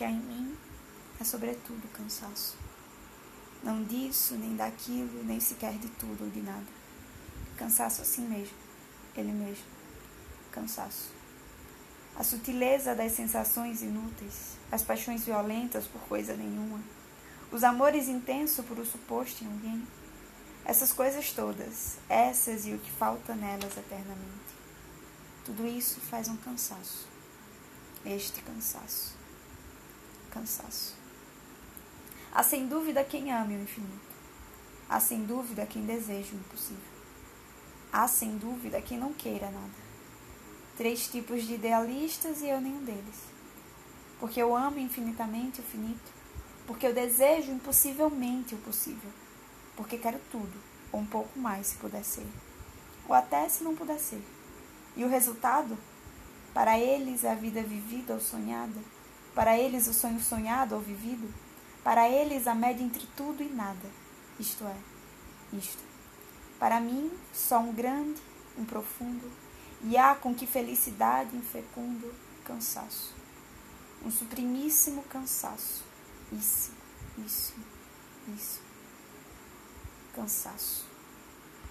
que há em mim é, sobretudo, cansaço. Não disso, nem daquilo, nem sequer de tudo ou de nada. Cansaço assim mesmo, ele mesmo. Cansaço. A sutileza das sensações inúteis, as paixões violentas por coisa nenhuma, os amores intensos por o suposto em alguém. Essas coisas todas, essas e o que falta nelas eternamente. Tudo isso faz um cansaço. Este cansaço. Cansaço. Há sem dúvida quem ame o infinito. Há sem dúvida quem deseja o impossível. Há sem dúvida quem não queira nada. Três tipos de idealistas e eu nenhum deles. Porque eu amo infinitamente o finito. Porque eu desejo impossivelmente o possível. Porque quero tudo, ou um pouco mais se puder ser. Ou até se não puder ser. E o resultado? Para eles a vida vivida ou sonhada. Para eles o sonho sonhado ou vivido para eles, a média entre tudo e nada, isto é, isto. Para mim, só um grande, um profundo, e há com que felicidade infecundo cansaço. Um suprimíssimo cansaço. Isso, isso, isso. Cansaço.